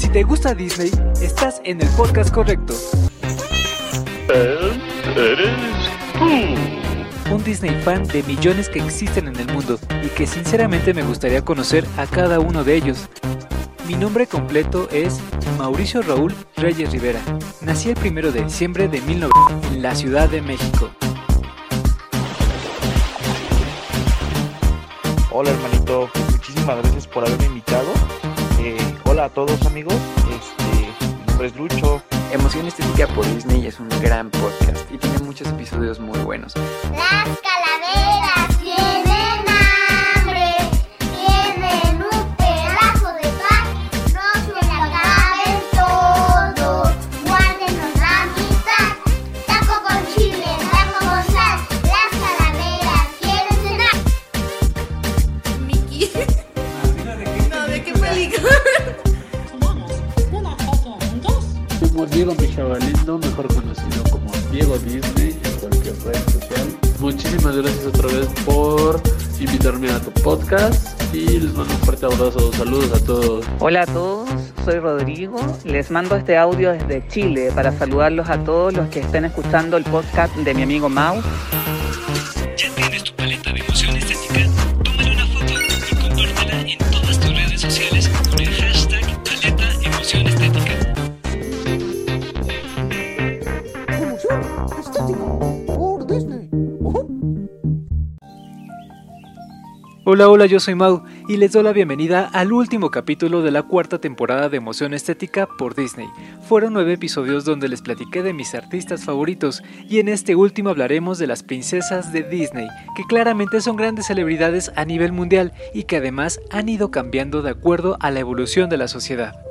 Si te gusta Disney, estás en el podcast correcto. eres. Un Disney fan de millones que existen en el mundo y que sinceramente me gustaría conocer a cada uno de ellos. Mi nombre completo es Mauricio Raúl Reyes Rivera. Nací el 1 de diciembre de 1900 en la Ciudad de México. Hola hermanito, muchísimas gracias por haberme invitado. Eh, hola a todos amigos, este, mi nombre es Lucho. Emoción Estética por Disney es un gran podcast y tiene muchos episodios muy buenos. Las Disney en cualquier red social. Muchísimas gracias otra vez por invitarme a tu podcast y les mando un fuerte abrazo. Saludos a todos. Hola a todos, soy Rodrigo. Les mando este audio desde Chile para saludarlos a todos los que estén escuchando el podcast de mi amigo Mau. Hola, hola, yo soy Mau y les doy la bienvenida al último capítulo de la cuarta temporada de Emoción Estética por Disney. Fueron nueve episodios donde les platiqué de mis artistas favoritos y en este último hablaremos de las princesas de Disney, que claramente son grandes celebridades a nivel mundial y que además han ido cambiando de acuerdo a la evolución de la sociedad.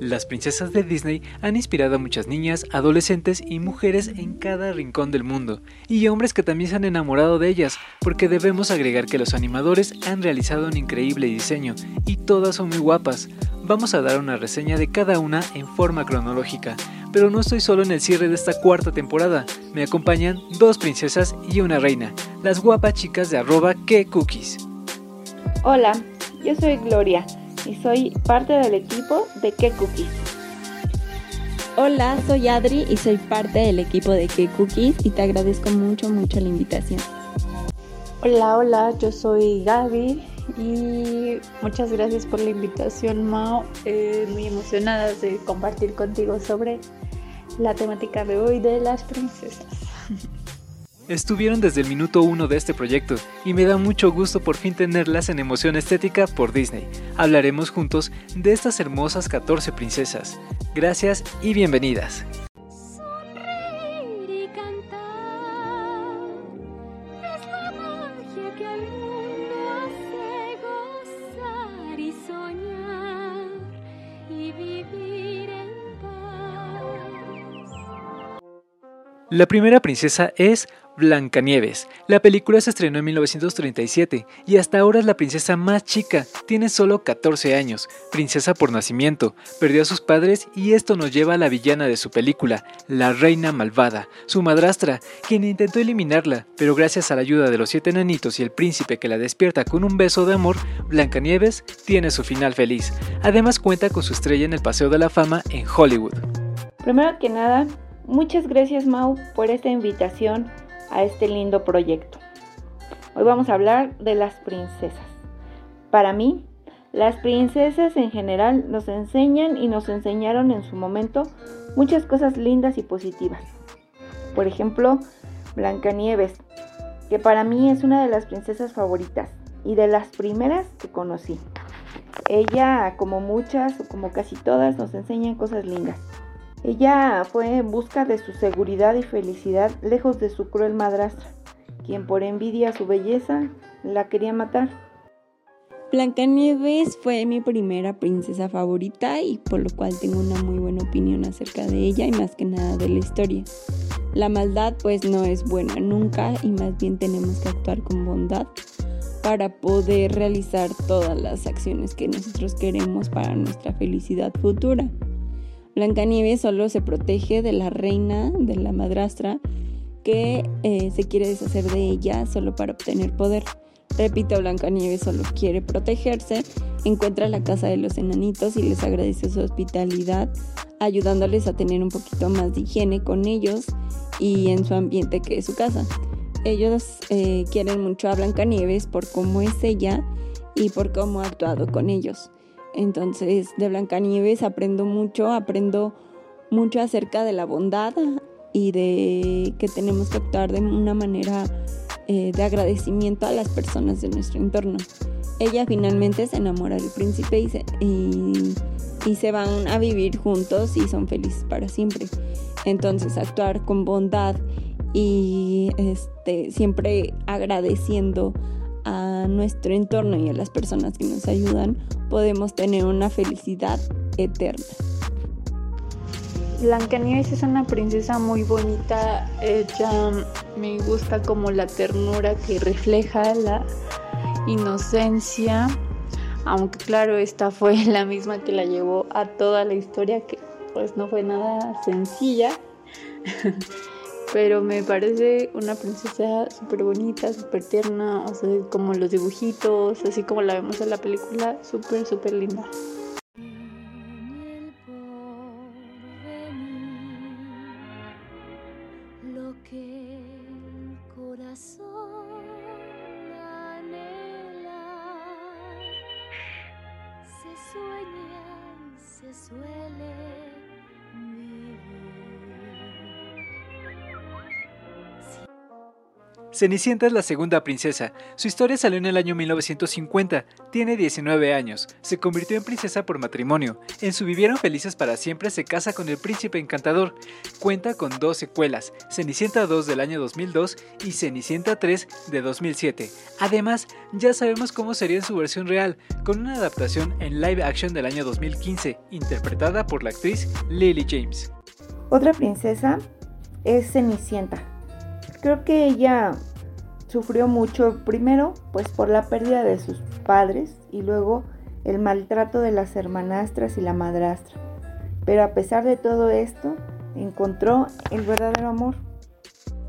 Las princesas de Disney han inspirado a muchas niñas, adolescentes y mujeres en cada rincón del mundo, y hombres que también se han enamorado de ellas, porque debemos agregar que los animadores han realizado un increíble diseño, y todas son muy guapas. Vamos a dar una reseña de cada una en forma cronológica, pero no estoy solo en el cierre de esta cuarta temporada, me acompañan dos princesas y una reina, las guapas chicas de arroba que cookies. Hola, yo soy Gloria y soy parte del equipo de Que Cookies. Hola, soy Adri y soy parte del equipo de Que Cookies y te agradezco mucho, mucho la invitación. Hola, hola, yo soy Gaby y muchas gracias por la invitación, Mao. Eh, muy emocionada de compartir contigo sobre la temática de hoy de las princesas. Estuvieron desde el minuto uno de este proyecto y me da mucho gusto por fin tenerlas en emoción estética por Disney. Hablaremos juntos de estas hermosas 14 princesas. Gracias y bienvenidas. La primera princesa es Blancanieves. La película se estrenó en 1937 y hasta ahora es la princesa más chica, tiene solo 14 años, princesa por nacimiento, perdió a sus padres y esto nos lleva a la villana de su película, la reina malvada, su madrastra, quien intentó eliminarla, pero gracias a la ayuda de los siete enanitos y el príncipe que la despierta con un beso de amor, Blancanieves tiene su final feliz. Además cuenta con su estrella en el Paseo de la Fama en Hollywood. Primero que nada, muchas gracias Mau por esta invitación a este lindo proyecto. Hoy vamos a hablar de las princesas. Para mí, las princesas en general nos enseñan y nos enseñaron en su momento muchas cosas lindas y positivas. Por ejemplo, Blancanieves, que para mí es una de las princesas favoritas y de las primeras que conocí. Ella, como muchas o como casi todas, nos enseñan cosas lindas. Ella fue en busca de su seguridad y felicidad lejos de su cruel madrastra, quien por envidia a su belleza la quería matar. Blancanieves fue mi primera princesa favorita y por lo cual tengo una muy buena opinión acerca de ella y más que nada de la historia. La maldad pues no es buena nunca y más bien tenemos que actuar con bondad para poder realizar todas las acciones que nosotros queremos para nuestra felicidad futura. Blancanieves solo se protege de la reina, de la madrastra, que eh, se quiere deshacer de ella solo para obtener poder. Repito, Blancanieves solo quiere protegerse, encuentra la casa de los enanitos y les agradece su hospitalidad, ayudándoles a tener un poquito más de higiene con ellos y en su ambiente que es su casa. Ellos eh, quieren mucho a Blancanieves por cómo es ella y por cómo ha actuado con ellos. Entonces, de Blancanieves aprendo mucho, aprendo mucho acerca de la bondad y de que tenemos que actuar de una manera eh, de agradecimiento a las personas de nuestro entorno. Ella finalmente se enamora del príncipe y se, y se van a vivir juntos y son felices para siempre. Entonces actuar con bondad y este, siempre agradeciendo a nuestro entorno y a las personas que nos ayudan, podemos tener una felicidad eterna. Blancanieves es una princesa muy bonita. Ella me gusta como la ternura que refleja la inocencia. Aunque claro, esta fue la misma que la llevó a toda la historia, que pues no fue nada sencilla. Pero me parece una princesa súper bonita, súper tierna, o sea, como los dibujitos, así como la vemos en la película, súper, súper linda. Cenicienta es la segunda princesa. Su historia salió en el año 1950. Tiene 19 años. Se convirtió en princesa por matrimonio. En su Vivieron felices para siempre se casa con el príncipe encantador. Cuenta con dos secuelas, Cenicienta 2 del año 2002 y Cenicienta 3 de 2007. Además, ya sabemos cómo sería en su versión real, con una adaptación en live action del año 2015, interpretada por la actriz Lily James. Otra princesa es Cenicienta. Creo que ella sufrió mucho primero pues por la pérdida de sus padres y luego el maltrato de las hermanastras y la madrastra. Pero a pesar de todo esto, encontró el verdadero amor.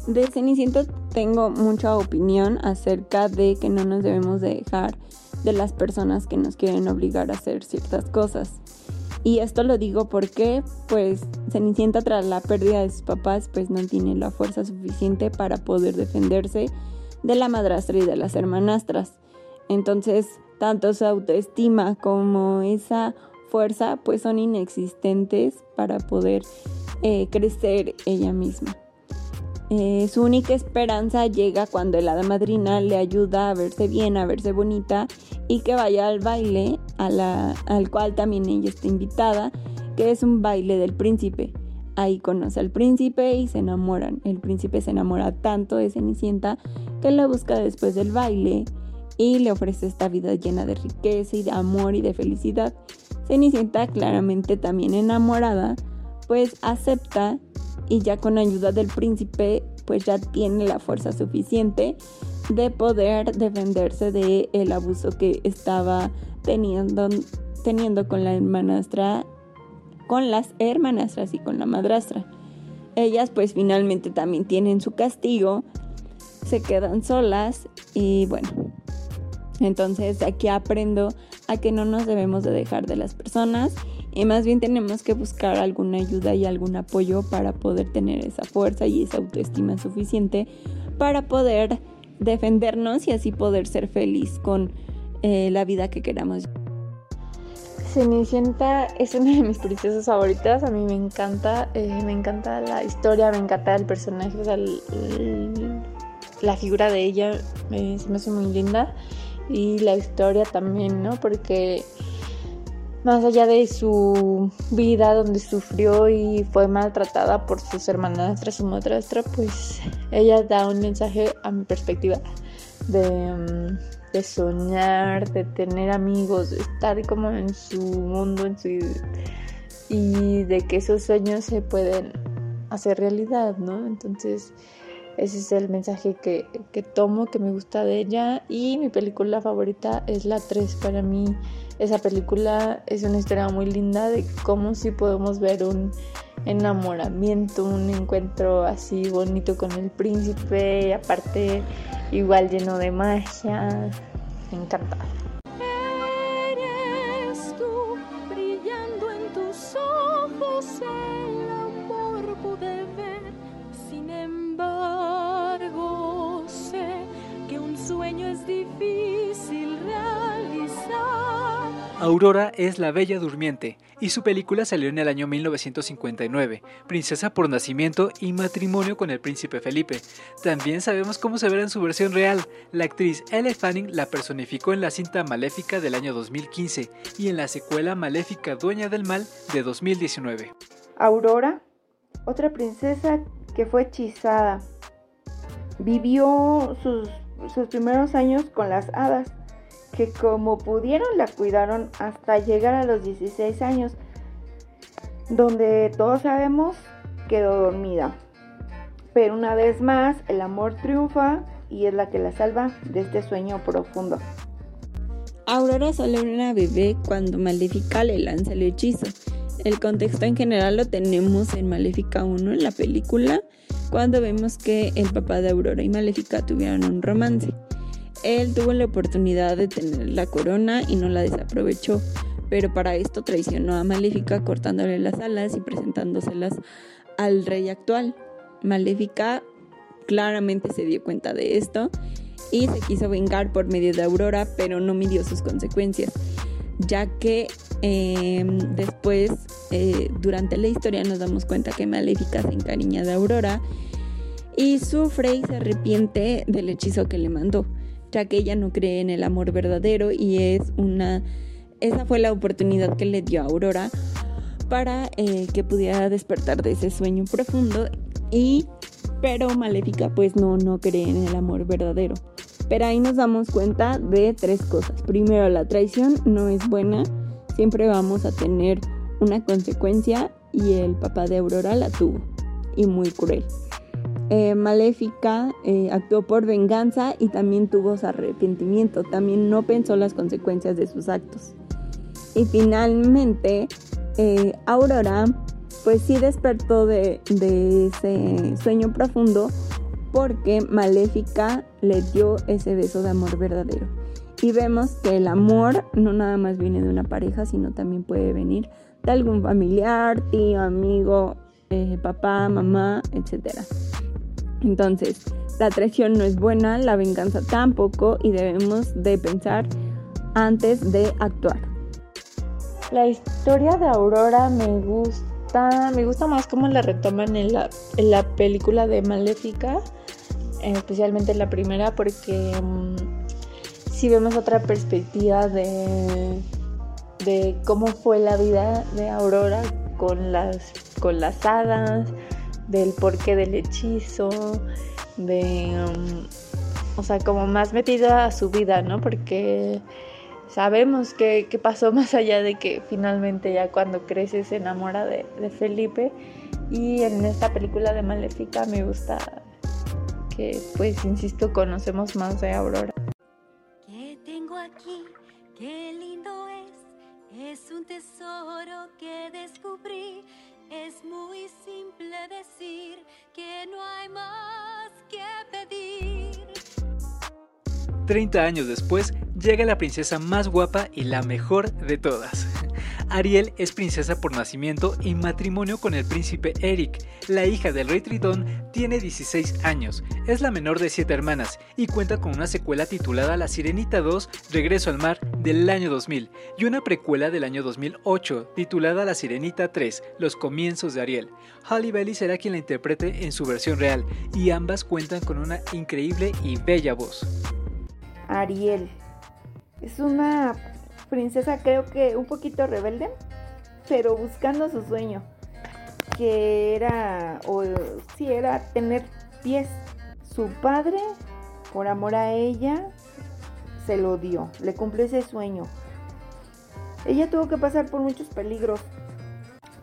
De Cenicienta tengo mucha opinión acerca de que no nos debemos de dejar de las personas que nos quieren obligar a hacer ciertas cosas. Y esto lo digo porque, pues, Cenicienta tras la pérdida de sus papás, pues no tiene la fuerza suficiente para poder defenderse de la madrastra y de las hermanastras. Entonces, tanto su autoestima como esa fuerza pues son inexistentes para poder eh, crecer ella misma. Eh, su única esperanza llega cuando el hada madrina le ayuda a verse bien, a verse bonita y que vaya al baile al cual también ella está invitada, que es un baile del príncipe. Ahí conoce al príncipe y se enamoran. El príncipe se enamora tanto de Cenicienta que la busca después del baile y le ofrece esta vida llena de riqueza y de amor y de felicidad. Cenicienta, claramente también enamorada, pues acepta y ya con ayuda del príncipe, pues ya tiene la fuerza suficiente de poder defenderse de el abuso que estaba teniendo, teniendo con la hermanastra con las hermanastras y con la madrastra. Ellas pues finalmente también tienen su castigo, se quedan solas y bueno, entonces aquí aprendo a que no nos debemos de dejar de las personas y más bien tenemos que buscar alguna ayuda y algún apoyo para poder tener esa fuerza y esa autoestima suficiente para poder defendernos y así poder ser feliz con eh, la vida que queramos. Cenicienta es una de mis princesas favoritas, a mí me encanta, eh, me encanta la historia, me encanta el personaje, la figura de ella se me hace muy linda y la historia también, ¿no? Porque más allá de su vida donde sufrió y fue maltratada por sus hermanastras, su madrastra, pues ella da un mensaje a mi perspectiva de... Mm, de soñar, de tener amigos, de estar como en su mundo, en su y de que esos sueños se pueden hacer realidad, ¿no? Entonces, ese es el mensaje que, que tomo, que me gusta de ella. Y mi película favorita es la 3. Para mí esa película es una historia muy linda de cómo sí podemos ver un enamoramiento, un encuentro así bonito con el príncipe, aparte igual lleno de magia. Me encanta. Eres tú brillando en tus ojos, el amor pude ver. Sin embargo, sé que un sueño es difícil. Aurora es la Bella Durmiente y su película salió en el año 1959, Princesa por nacimiento y matrimonio con el príncipe Felipe. También sabemos cómo se verá en su versión real. La actriz Elle Fanning la personificó en la cinta Maléfica del año 2015 y en la secuela Maléfica Dueña del Mal de 2019. Aurora, otra princesa que fue hechizada, vivió sus, sus primeros años con las hadas que como pudieron la cuidaron hasta llegar a los 16 años, donde todos sabemos quedó dormida. Pero una vez más el amor triunfa y es la que la salva de este sueño profundo. Aurora solo era una bebé cuando Maléfica le lanza el hechizo. El contexto en general lo tenemos en Maléfica 1 en la película, cuando vemos que el papá de Aurora y Maléfica tuvieron un romance. Él tuvo la oportunidad de tener la corona y no la desaprovechó, pero para esto traicionó a Maléfica cortándole las alas y presentándoselas al rey actual. Maléfica claramente se dio cuenta de esto y se quiso vengar por medio de Aurora, pero no midió sus consecuencias, ya que eh, después, eh, durante la historia, nos damos cuenta que Maléfica se encariña de Aurora y sufre y se arrepiente del hechizo que le mandó ya que ella no cree en el amor verdadero y es una esa fue la oportunidad que le dio a Aurora para eh, que pudiera despertar de ese sueño profundo y pero Maléfica pues no no cree en el amor verdadero. Pero ahí nos damos cuenta de tres cosas. Primero, la traición no es buena, siempre vamos a tener una consecuencia y el papá de Aurora la tuvo y muy cruel. Eh, Maléfica eh, actuó por venganza y también tuvo su arrepentimiento, también no pensó las consecuencias de sus actos. Y finalmente, eh, Aurora, pues sí despertó de, ese sueño profundo porque Maléfica le dio ese beso de amor verdadero. Y vemos que el amor no nada más viene de una pareja, sino también puede venir de algún familiar, tío, amigo, papá, mamá, etcétera. Entonces, la traición no es buena, la venganza tampoco y debemos de pensar antes de actuar. La historia de Aurora me gusta, me gusta más cómo la retoman en la, en la película de Maléfica, especialmente en la primera, porque si vemos otra perspectiva de, de cómo fue la vida de Aurora con las, con las hadas, del porqué del hechizo, de, um, o sea, como más metida a su vida, ¿no? Porque sabemos que, pasó más allá de que finalmente ya cuando crece se enamora de, de Felipe. Y en esta película de Maléfica me gusta que, pues, insisto, conocemos más de Aurora. ¿Qué tengo aquí? Qué lindo es. Es un tesoro que descubrí. Es muy simple decir que no hay más que pedir. 30 años después, llega la princesa más guapa y la mejor de todas. Ariel es princesa por nacimiento y matrimonio con el príncipe Eric. La hija del rey Tritón tiene 16 años, es la menor de 7 hermanas y cuenta con una secuela titulada La Sirenita 2 Regreso al Mar del año 2000 y una precuela del año 2008 titulada La Sirenita 3 Los Comienzos de Ariel. Halle Bailey será quien la interprete en su versión real y ambas cuentan con una increíble y bella voz. Ariel es una princesa creo que un poquito rebelde, pero buscando su sueño, que era, o sí, era tener pies. Su padre, por amor a ella, se lo dio, le cumplió ese sueño. Ella tuvo que pasar por muchos peligros,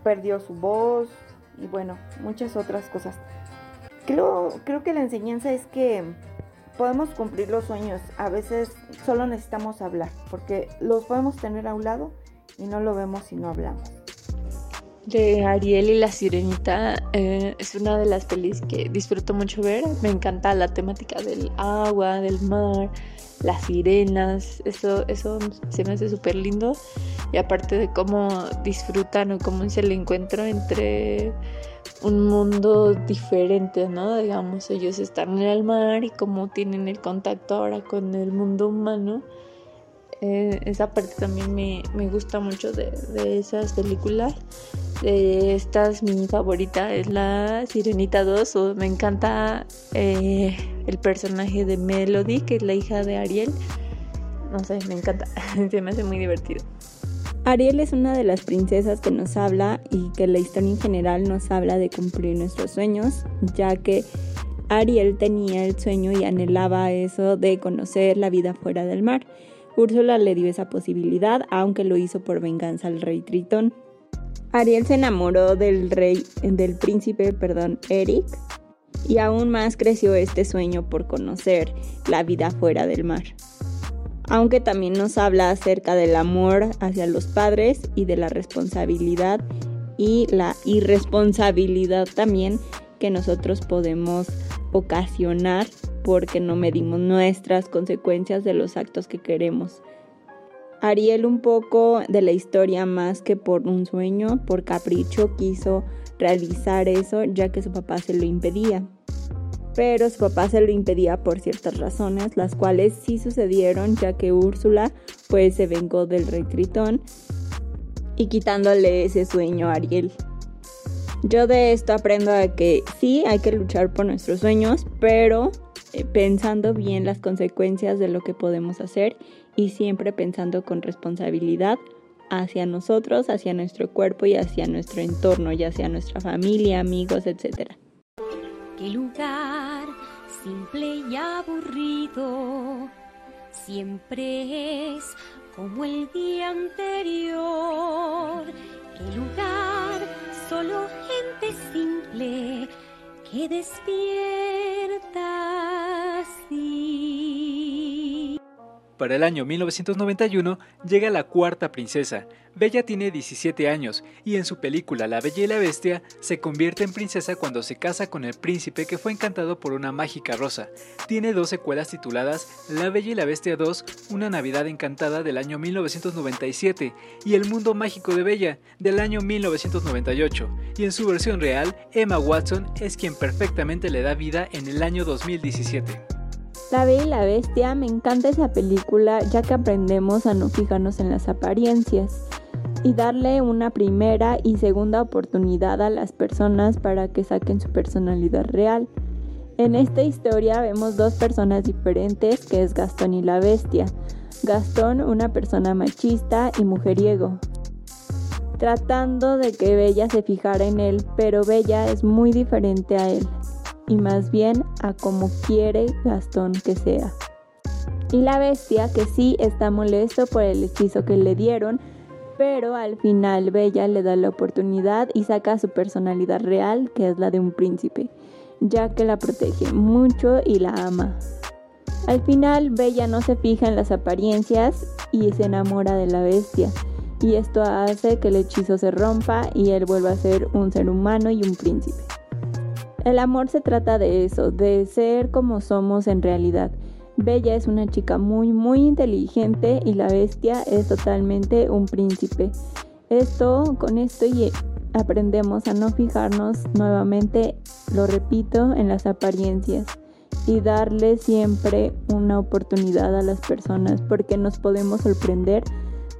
perdió su voz y bueno, muchas otras cosas. Creo, creo que la enseñanza es que podemos cumplir los sueños. A veces solo necesitamos hablar, porque los podemos tener a un lado y no lo vemos si no hablamos. De Ariel y la Sirenita eh, es una de las pelis que disfruto mucho ver. Me encanta la temática del agua, del mar, las sirenas. Eso, eso se me hace súper lindo. Y aparte de cómo disfrutan o cómo es el encuentro entre un mundo diferente, ¿no? Digamos, ellos están en el mar y cómo tienen el contacto ahora con el mundo humano. Eh, esa parte también me, gusta mucho de, esas películas. De estas mi favorita es la Sirenita 2. O me encanta eh, el personaje de Melody, que es la hija de Ariel. No sé, me encanta. Se me hace muy divertido. Ariel es una de las princesas que nos habla y que la historia en general nos habla de cumplir nuestros sueños, ya que Ariel tenía el sueño y anhelaba eso de conocer la vida fuera del mar. Úrsula le dio esa posibilidad, aunque lo hizo por venganza al rey Tritón. Ariel se enamoró del rey, del príncipe, perdón, Eric, y aún más creció este sueño por conocer la vida fuera del mar aunque también nos habla acerca del amor hacia los padres y de la responsabilidad y la irresponsabilidad también que nosotros podemos ocasionar porque no medimos nuestras consecuencias de los actos que queremos. Ariel un poco de la historia más que por un sueño, por capricho quiso realizar eso ya que su papá se lo impedía pero su papá se lo impedía por ciertas razones, las cuales sí sucedieron ya que Úrsula pues se vengó del rey Tritón y quitándole ese sueño a Ariel. Yo de esto aprendo a que sí hay que luchar por nuestros sueños, pero pensando bien las consecuencias de lo que podemos hacer y siempre pensando con responsabilidad hacia nosotros, hacia nuestro cuerpo y hacia nuestro entorno, ya sea nuestra familia, amigos, etcétera. Qué lugar simple y aburrido siempre es como el día anterior. Qué lugar solo gente simple que despierta así. Para el año 1991 llega la cuarta princesa. Bella tiene 17 años y en su película La Bella y la Bestia se convierte en princesa cuando se casa con el príncipe que fue encantado por una mágica rosa. Tiene dos secuelas tituladas La Bella y la Bestia 2, Una Navidad Encantada del año 1997 y El Mundo Mágico de Bella del año 1998 y en su versión real Emma Watson es quien perfectamente le da vida en el año 2017. La Bella y la Bestia, me encanta esa película ya que aprendemos a no fijarnos en las apariencias y darle una primera y segunda oportunidad a las personas para que saquen su personalidad real. En esta historia vemos dos personas diferentes que es Gastón y la Bestia. Gastón, una persona machista y mujeriego, tratando de que Bella se fijara en él, pero Bella es muy diferente a él y más bien a como quiere Gastón que sea. Y la bestia que sí está molesto por el hechizo que le dieron, pero al final Bella le da la oportunidad y saca su personalidad real, que es la de un príncipe, ya que la protege mucho y la ama. Al final Bella no se fija en las apariencias y se enamora de la bestia, y esto hace que el hechizo se rompa y él vuelva a ser un ser humano y un príncipe. El amor se trata de eso, de ser como somos en realidad. Bella es una chica muy, muy inteligente y la bestia es totalmente un príncipe. Esto, con esto y aprendemos a no fijarnos nuevamente, lo repito, en las apariencias y darle siempre una oportunidad a las personas porque nos podemos sorprender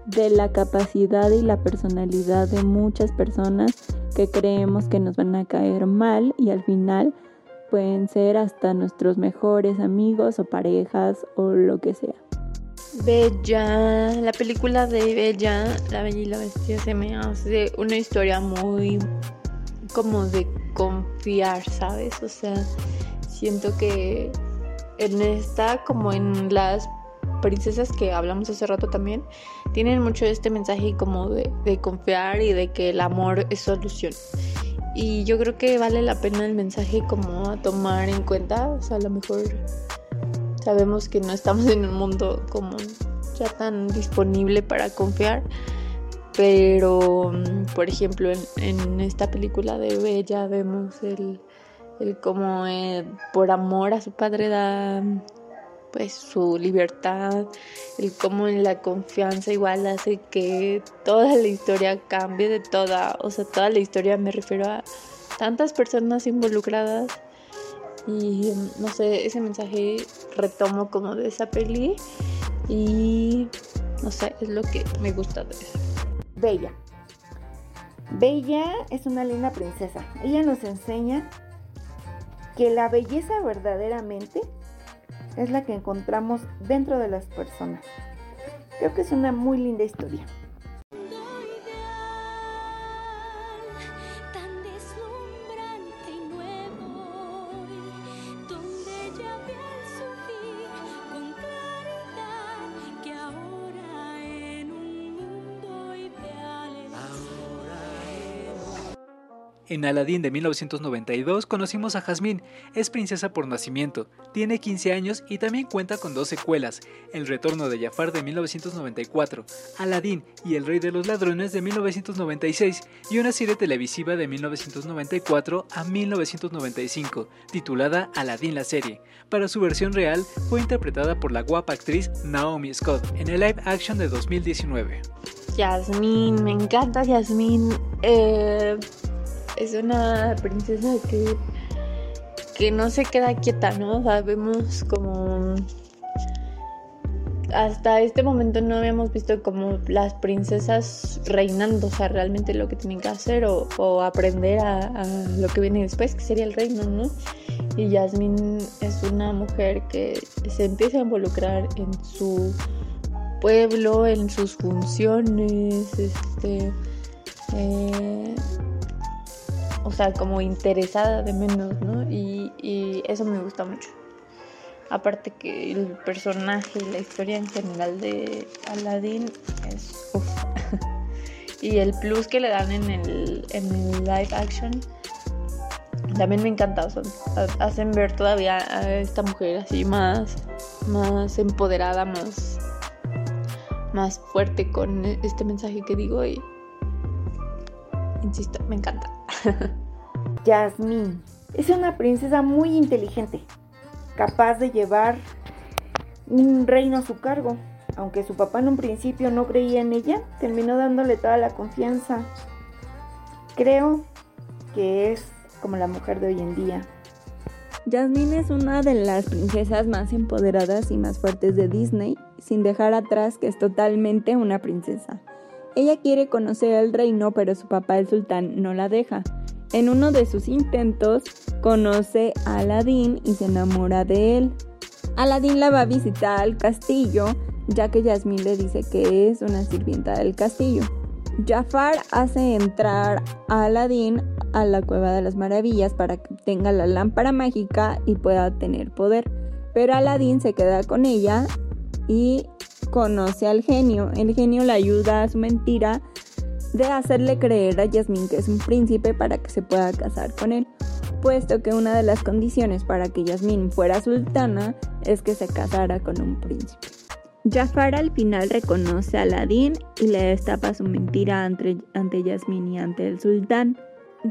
de la capacidad y la personalidad de muchas personas que creemos que nos van a caer mal y al final pueden ser hasta nuestros mejores amigos o parejas o lo que sea. Bella, la película de Bella, La Bella y la Bestia se me hace una historia muy como de confiar, ¿sabes? O sea, siento que en esta como en las princesas que hablamos hace rato también, tienen mucho este mensaje como de, confiar y de que el amor es solución. Y yo creo que vale la pena el mensaje como a tomar en cuenta, o sea, a lo mejor sabemos que no estamos en un mundo como ya tan disponible para confiar. Pero, mm, por ejemplo, en, esta película de Bella vemos el, el cómo eh, por amor a su padre da pues su libertad, el cómo la confianza igual hace que toda la historia cambie de toda, o sea, toda la historia me refiero a tantas personas involucradas y no sé, ese mensaje retomo como de esa peli y no sé, es lo que me gusta de eso. Bella. Bella es una linda princesa. Ella nos enseña que la belleza verdaderamente es la que encontramos dentro de las personas. Creo que es una muy linda historia. En Aladdin de 1992 conocimos a Jasmine, es princesa por nacimiento, tiene 15 años y también cuenta con dos secuelas, El retorno de Jafar de 1994, Aladdin y El rey de los ladrones de 1996 y una serie televisiva de 1994 a 1995, titulada Aladdin la serie. Para su versión real fue interpretada por la guapa actriz Naomi Scott en el live action de 2019. Jasmine, me encanta Jasmine. Eh, es una princesa que, que no se queda quieta, ¿no? Sabemos como... Hasta este momento no habíamos visto como las princesas reinando, o sea, realmente lo que tienen que hacer o, aprender a, lo que viene después, que sería el reino, ¿no? Y Jasmine es una mujer que se empieza a involucrar en su pueblo, en sus funciones, este, eh, o sea, como interesada de menos, ¿no? Y, eso me gusta mucho. Aparte que el personaje y la historia en general de Aladdin es... Uf. y el plus que le dan en el, en el live action también me encanta. Hacen ver todavía a esta mujer así más, más empoderada, más, más fuerte con este mensaje que digo y insisto, me encanta. Jasmine es una princesa muy inteligente, capaz de llevar un reino a su cargo. Aunque su papá en un principio no creía en ella, terminó dándole toda la confianza. Creo que es como la mujer de hoy en día. Jasmine es una de las princesas más empoderadas y más fuertes de Disney, sin dejar atrás que es totalmente una princesa. Ella quiere conocer el reino, pero su papá el sultán no la deja. En uno de sus intentos, conoce a Aladín y se enamora de él. Aladín la va a visitar al castillo, ya que Yasmín le dice que es una sirvienta del castillo. Jafar hace entrar a Aladín a la cueva de las maravillas para que tenga la lámpara mágica y pueda tener poder. Pero Aladín se queda con ella y conoce al genio. El genio le ayuda a su mentira de hacerle creer a Yasmín que es un príncipe para que se pueda casar con él, puesto que una de las condiciones para que Yasmín fuera sultana es que se casara con un príncipe. Jafar al final reconoce a Aladín y le destapa su mentira ante, ante Yasmín y ante el sultán.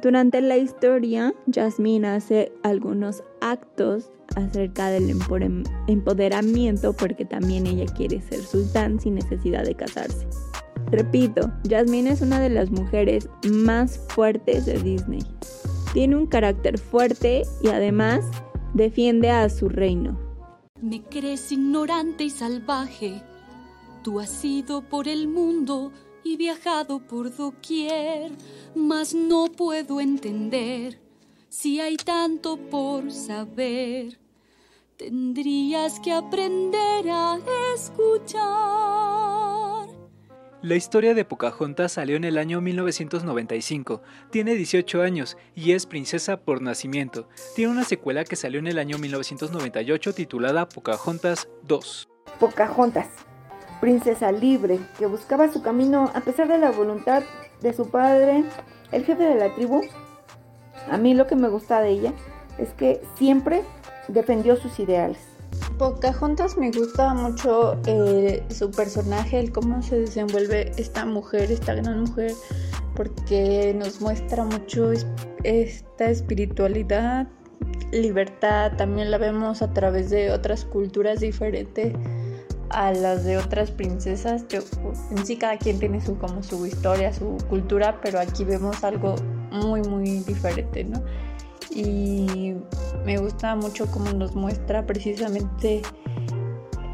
Durante la historia, Yasmín hace algunos actos acerca del empoderamiento porque también ella quiere ser sultán sin necesidad de casarse. Repito, Jasmine es una de las mujeres más fuertes de Disney. Tiene un carácter fuerte y además defiende a su reino. Me crees ignorante y salvaje. Tú has ido por el mundo y viajado por doquier, mas no puedo entender si hay tanto por saber. Tendrías que aprender a escuchar. La historia de Pocahontas salió en el año 1995. Tiene 18 años y es princesa por nacimiento. Tiene una secuela que salió en el año 1998 titulada Pocahontas 2. Pocahontas, princesa libre que buscaba su camino a pesar de la voluntad de su padre, el jefe de la tribu. A mí lo que me gusta de ella es que siempre defendió sus ideales. Pocahontas me gusta mucho eh, su personaje, el cómo se desenvuelve esta mujer, esta gran mujer, porque nos muestra mucho esta espiritualidad, libertad, también la vemos a través de otras culturas diferentes a las de otras princesas. en sí cada quien tiene su como su historia, su cultura, pero aquí vemos algo muy muy diferente, ¿no? Y me gusta mucho cómo nos muestra precisamente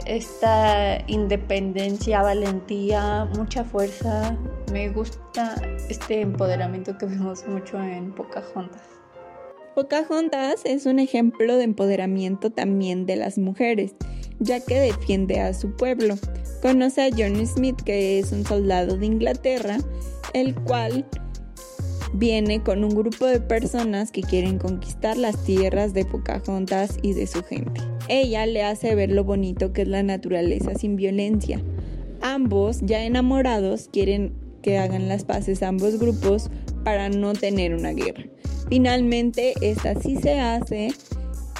esta independencia, valentía, mucha fuerza. Me gusta este empoderamiento que vemos mucho en Pocahontas. Pocahontas es un ejemplo de empoderamiento también de las mujeres, ya que defiende a su pueblo. Conoce a John Smith, que es un soldado de Inglaterra, el cual viene con un grupo de personas que quieren conquistar las tierras de Pocahontas y de su gente. Ella le hace ver lo bonito que es la naturaleza sin violencia. Ambos, ya enamorados, quieren que hagan las paces ambos grupos para no tener una guerra. Finalmente, esta sí se hace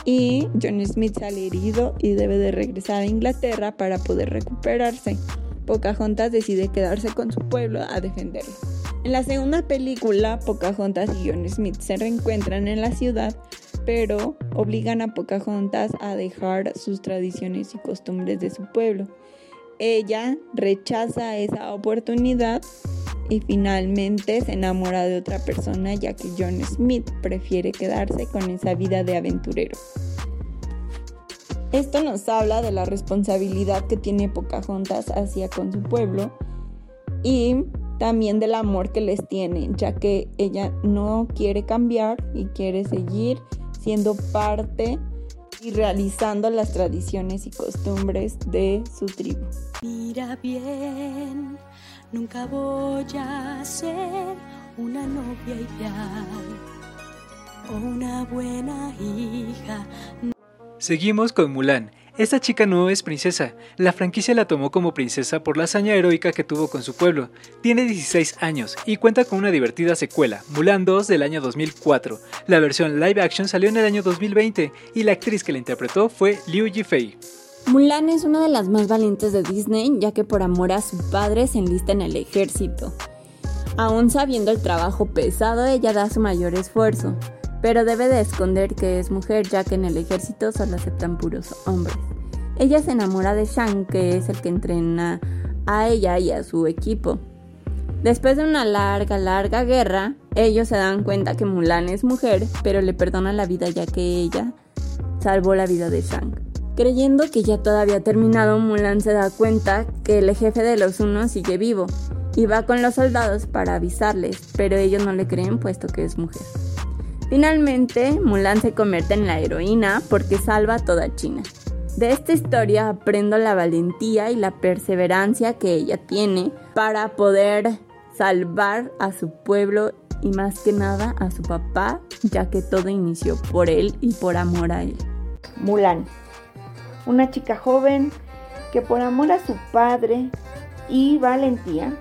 y John Smith sale herido y debe de regresar a Inglaterra para poder recuperarse. Pocahontas decide quedarse con su pueblo a defenderlo. En la segunda película, Pocahontas y John Smith se reencuentran en la ciudad, pero obligan a Pocahontas a dejar sus tradiciones y costumbres de su pueblo. Ella rechaza esa oportunidad y finalmente se enamora de otra persona ya que John Smith prefiere quedarse con esa vida de aventurero. Esto nos habla de la responsabilidad que tiene Pocahontas hacia con su pueblo y también del amor que les tiene, ya que ella no quiere cambiar y quiere seguir siendo parte y realizando las tradiciones y costumbres de su tribu. Mira bien, nunca voy a ser una novia ideal o una buena hija. Seguimos con Mulan. Esta chica no es princesa. La franquicia la tomó como princesa por la hazaña heroica que tuvo con su pueblo. Tiene 16 años y cuenta con una divertida secuela, Mulan 2 del año 2004. La versión live action salió en el año 2020 y la actriz que la interpretó fue Liu Yifei. Mulan es una de las más valientes de Disney, ya que por amor a su padre se enlista en el ejército. Aún sabiendo el trabajo pesado, ella da su mayor esfuerzo, pero debe de esconder que es mujer, ya que en el ejército solo aceptan puros hombres. Ella se enamora de Shang, que es el que entrena a ella y a su equipo. Después de una larga, larga guerra, ellos se dan cuenta que Mulan es mujer, pero le perdonan la vida ya que ella salvó la vida de Shang. Creyendo que ya todo había terminado, Mulan se da cuenta que el jefe de los unos sigue vivo y va con los soldados para avisarles, pero ellos no le creen puesto que es mujer. Finalmente, Mulan se convierte en la heroína porque salva a toda China. De esta historia aprendo la valentía y la perseverancia que ella tiene para poder salvar a su pueblo y más que nada a su papá, ya que todo inició por él y por amor a él. Mulan una chica joven que por amor a su padre y valentía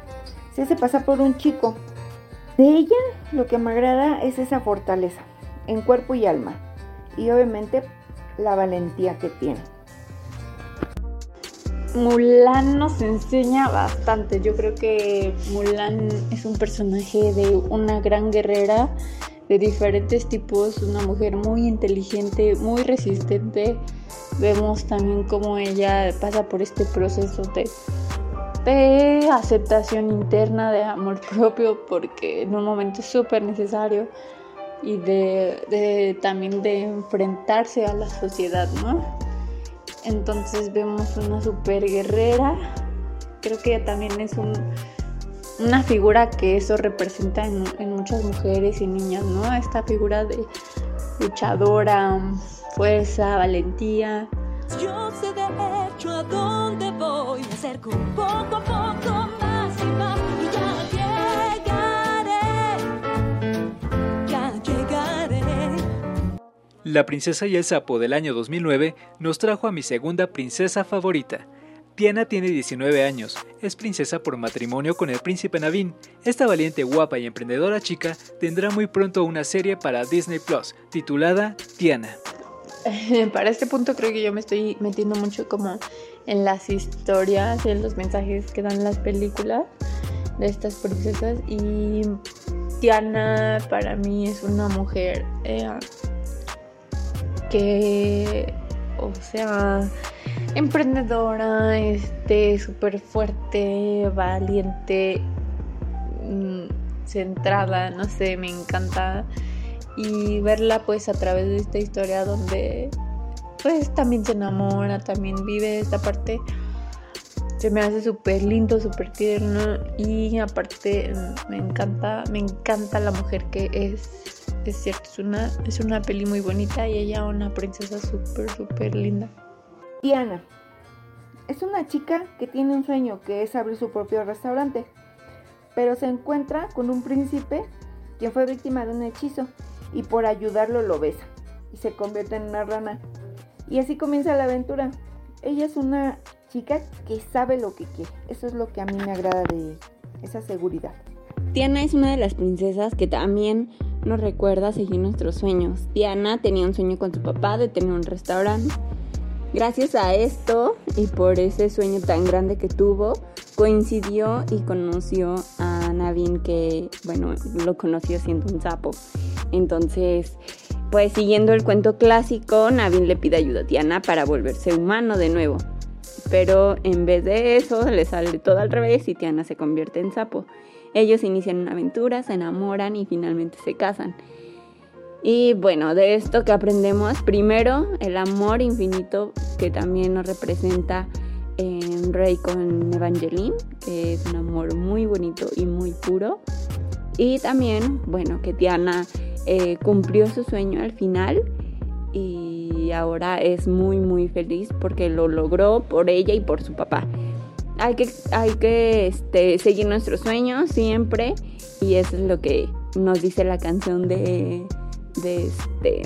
se hace pasar por un chico. De ella lo que me agrada es esa fortaleza en cuerpo y alma y obviamente la valentía que tiene. Mulan nos enseña bastante. Yo creo que Mulan es un personaje de una gran guerrera de diferentes tipos, una mujer muy inteligente, muy resistente, vemos también cómo ella pasa por este proceso de, de aceptación interna, de amor propio, porque en un momento es súper necesario y de, también de enfrentarse a la sociedad, ¿no? Entonces vemos una super guerrera, creo que también es una figura que eso representa en, en muchas mujeres y niñas, ¿no? Esta figura de luchadora, fuerza, valentía. Yo sé de hecho a dónde voy, me acerco poco a poco más y más y ya llegaré, ya llegaré. La princesa y el sapo del año 2009 nos trajo a mi segunda princesa favorita. Tiana tiene 19 años, es princesa por matrimonio con el príncipe Navin. Esta valiente, guapa y emprendedora chica tendrá muy pronto una serie para Disney Plus titulada Tiana. para este punto creo que yo me estoy metiendo mucho como en las historias y en los mensajes que dan las películas de estas princesas y Tiana para mí es una mujer eh, que o sea emprendedora este súper fuerte valiente mm, centrada no sé me encanta y verla pues a través de esta historia donde pues también se enamora, también vive esta parte. Se me hace súper lindo, súper tierno y aparte me encanta, me encanta la mujer que es. Es cierto, es una, es una peli muy bonita y ella una princesa súper, súper linda. Diana es una chica que tiene un sueño que es abrir su propio restaurante, pero se encuentra con un príncipe quien fue víctima de un hechizo y por ayudarlo lo besa y se convierte en una rana. Y así comienza la aventura. Ella es una chica que sabe lo que quiere. Eso es lo que a mí me agrada de esa seguridad. Diana es una de las princesas que también nos recuerda seguir nuestros sueños. Diana tenía un sueño con su papá de tener un restaurante. Gracias a esto y por ese sueño tan grande que tuvo, coincidió y conoció a Navin que, bueno, lo conoció siendo un sapo. Entonces, pues siguiendo el cuento clásico, Navin le pide ayuda a Tiana para volverse humano de nuevo. Pero en vez de eso, le sale todo al revés y Tiana se convierte en sapo. Ellos inician una aventura, se enamoran y finalmente se casan. Y bueno, de esto que aprendemos, primero el amor infinito que también nos representa en Rey con Evangeline, que es un amor muy bonito y muy puro. Y también, bueno, que Tiana eh, cumplió su sueño al final y ahora es muy muy feliz porque lo logró por ella y por su papá. Hay que, hay que este, seguir nuestros sueños siempre y eso es lo que nos dice la canción de, de, este,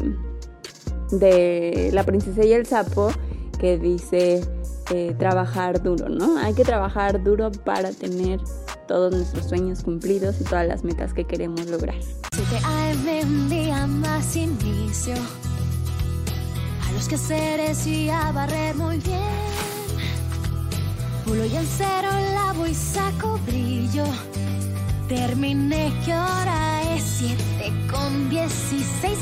de La princesa y el sapo que dice eh, trabajar duro, ¿no? Hay que trabajar duro para tener todos nuestros sueños cumplidos y todas las metas que queremos lograr. inicio a los y a barrer muy bien. Pulo y lavo y saco brillo. Terminé que hora es 7 con 16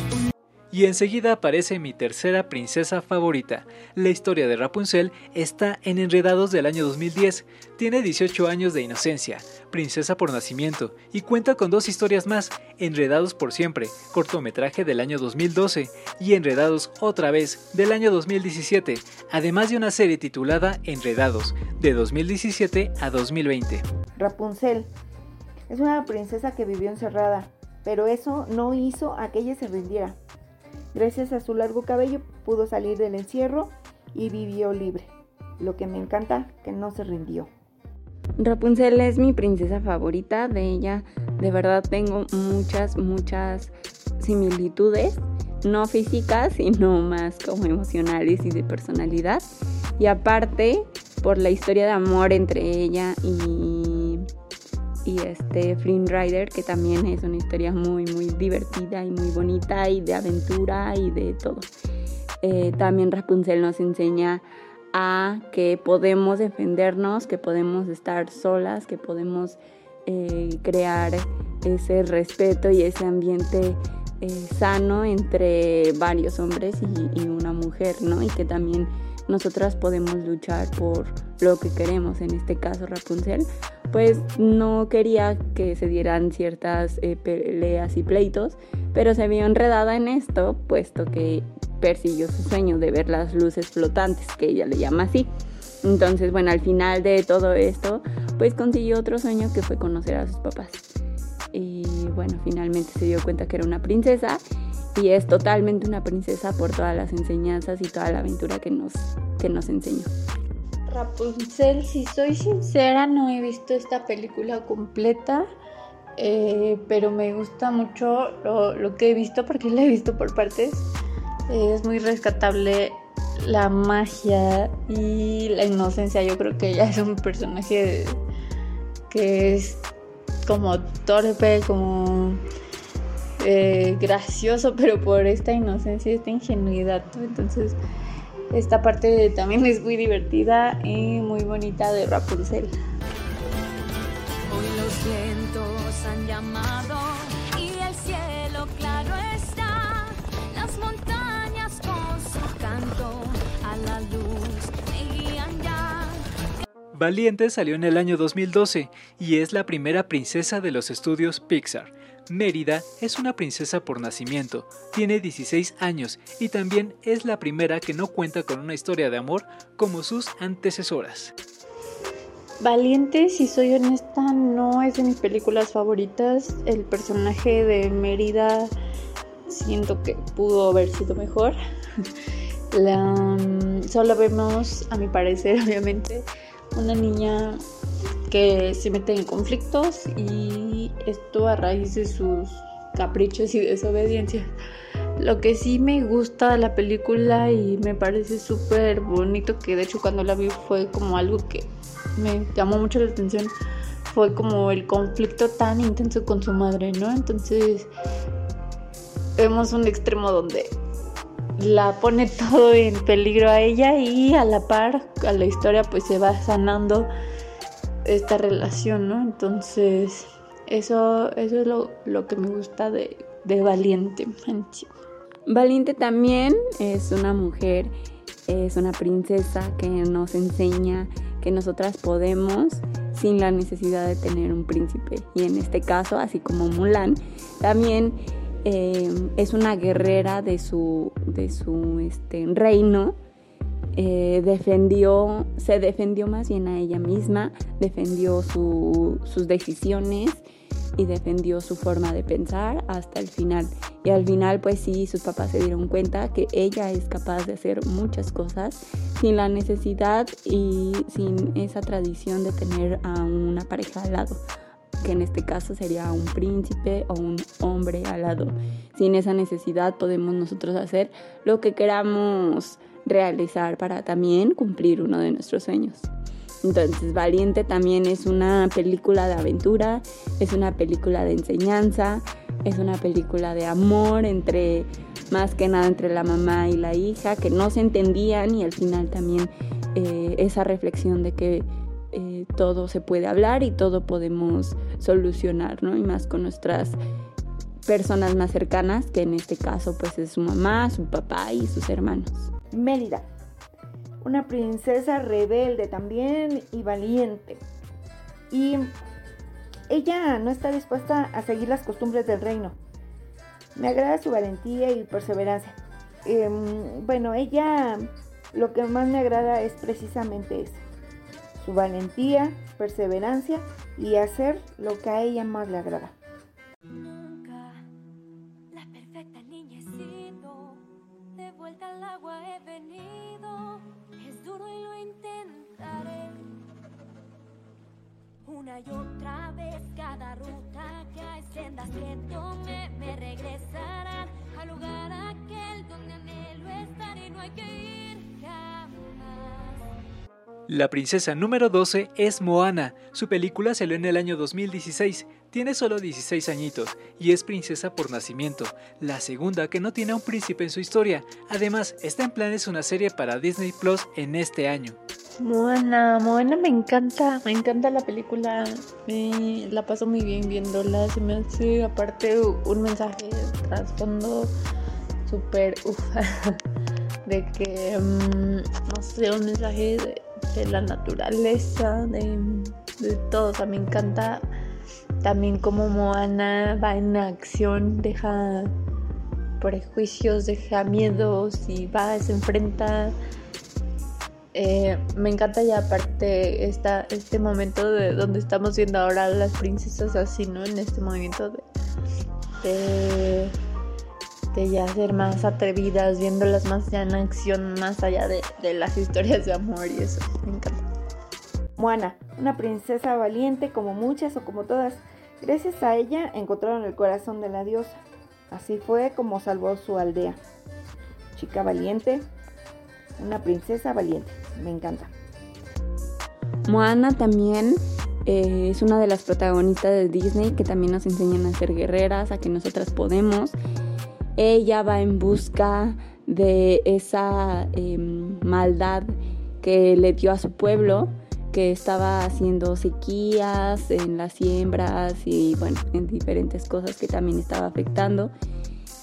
y enseguida aparece mi tercera princesa favorita. La historia de Rapunzel está en Enredados del año 2010. Tiene 18 años de inocencia, princesa por nacimiento, y cuenta con dos historias más, Enredados por siempre, cortometraje del año 2012, y Enredados otra vez, del año 2017, además de una serie titulada Enredados, de 2017 a 2020. Rapunzel es una princesa que vivió encerrada, pero eso no hizo a que ella se rindiera. Gracias a su largo cabello pudo salir del encierro y vivió libre. Lo que me encanta, que no se rindió. Rapunzel es mi princesa favorita, de ella de verdad tengo muchas, muchas similitudes, no físicas, sino más como emocionales y de personalidad. Y aparte, por la historia de amor entre ella y y este Flynn Rider, que también es una historia muy, muy divertida y muy bonita y de aventura y de todo. Eh, también Rapunzel nos enseña a que podemos defendernos, que podemos estar solas, que podemos eh, crear ese respeto y ese ambiente eh, sano entre varios hombres y, y, una mujer, ¿no? Y que también nosotras podemos luchar por lo que queremos, en este caso Rapunzel, pues no quería que se dieran ciertas eh, peleas y pleitos, pero se vio enredada en esto, puesto que persiguió su sueño de ver las luces flotantes, que ella le llama así. Entonces, bueno, al final de todo esto, pues consiguió otro sueño que fue conocer a sus papás. Y bueno, finalmente se dio cuenta que era una princesa y es totalmente una princesa por todas las enseñanzas y toda la aventura que nos, que nos enseñó. Rapunzel, si soy sincera, no he visto esta película completa, eh, pero me gusta mucho lo, que he visto porque la he visto por partes. es muy rescatable la magia y la inocencia. Yo creo que ella es un personaje que es como torpe, como eh, gracioso, pero por esta inocencia, esta ingenuidad. Entonces, esta parte también es muy divertida y muy bonita de Rapunzel. Hoy los vientos han llamado y el cielo claro está. Las montañas con su canto a la luz me guían ya. Valiente salió en el año 2012 y es la primera princesa de los estudios Pixar. Mérida es una princesa por nacimiento, tiene 16 años y también es la primera que no cuenta con una historia de amor como sus antecesoras. Valiente, si soy honesta, no es de mis películas favoritas. El personaje de Mérida siento que pudo haber sido mejor. La, solo vemos, a mi parecer, obviamente, una niña que se mete en conflictos y esto a raíz de sus caprichos y desobediencia. Lo que sí me gusta de la película y me parece súper bonito, que de hecho cuando la vi fue como algo que me llamó mucho la atención, fue como el conflicto tan intenso con su madre, ¿no? Entonces vemos un extremo donde la pone todo en peligro a ella y a la par a la historia pues se va sanando esta relación, ¿no? Entonces eso, eso es lo, lo que me gusta de, de Valiente. Valiente también es una mujer, es una princesa que nos enseña que nosotras podemos sin la necesidad de tener un príncipe. Y en este caso, así como Mulan, también eh, es una guerrera de su, de su este, reino. Eh, defendió, se defendió más bien a ella misma, defendió sus decisiones y defendió su forma de pensar hasta el final. Y al final pues sí, sus papás se dieron cuenta que ella es capaz de hacer muchas cosas sin la necesidad y sin esa tradición de tener a una pareja al lado que en este caso sería un príncipe o un hombre al lado. Sin esa necesidad podemos nosotros hacer lo que queramos realizar para también cumplir uno de nuestros sueños. Entonces, Valiente también es una película de aventura, es una película de enseñanza, es una película de amor entre, más que nada entre la mamá y la hija, que no se entendían y al final también eh, esa reflexión de que eh, todo se puede hablar y todo podemos solucionar, ¿no? Y más con nuestras personas más cercanas, que en este caso pues es su mamá, su papá y sus hermanos. Mérida una princesa rebelde también y valiente. Y ella no está dispuesta a seguir las costumbres del reino. Me agrada su valentía y perseverancia. Em, bueno, ella lo que más me agrada es precisamente eso. Su valentía, perseverancia y hacer lo que a ella más le agrada. Vuelta al agua he venido duro y lo intentaré. Una y otra vez cada ruta que hay sendas que tome me regresarán al lugar aquel donde anhelo estar y no hay que ir jamás. La princesa número 12 es Moana. Su película salió en el año 2016. Tiene solo 16 añitos y es princesa por nacimiento, la segunda que no tiene un príncipe en su historia. Además, está en planes una serie para Disney Plus en este año. Moana, Moana me encanta, me encanta la película, la paso muy bien viéndola, se me hace aparte un mensaje trasfondo súper uff, de que, mm, no sé, un mensaje de de la naturaleza, de, de todo. O sea, me encanta también como Moana va en acción, deja prejuicios, deja miedos y va, se enfrenta. Eh, me encanta ya aparte esta, este momento de donde estamos viendo ahora las princesas así, ¿no? En este movimiento de de ya ser más atrevidas, viéndolas más ya en acción, más allá de, de las historias de amor y eso. Me encanta. Moana, una princesa valiente como muchas o como todas. Gracias a ella encontraron el corazón de la diosa. Así fue como salvó su aldea. Chica valiente, una princesa valiente. Me encanta. Moana también eh, es una de las protagonistas de Disney que también nos enseñan a ser guerreras, a que nosotras podemos. Ella va en busca de esa em, maldad que le dio a su pueblo, que estaba haciendo sequías en las siembras y bueno, en diferentes cosas que también estaba afectando.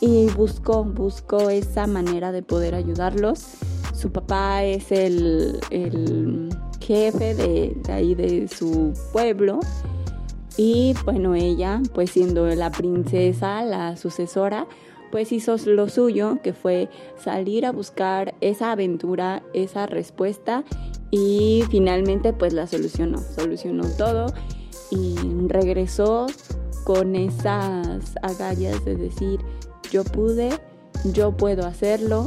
Y buscó, buscó esa manera de poder ayudarlos. Su papá es el, jefe de, de ahí de su pueblo. Y bueno, ella, pues siendo la princesa, la sucesora, pues hizo lo suyo, que fue salir a buscar esa aventura, esa respuesta y finalmente pues la solucionó, solucionó todo y regresó con esas agallas de decir yo pude, yo puedo hacerlo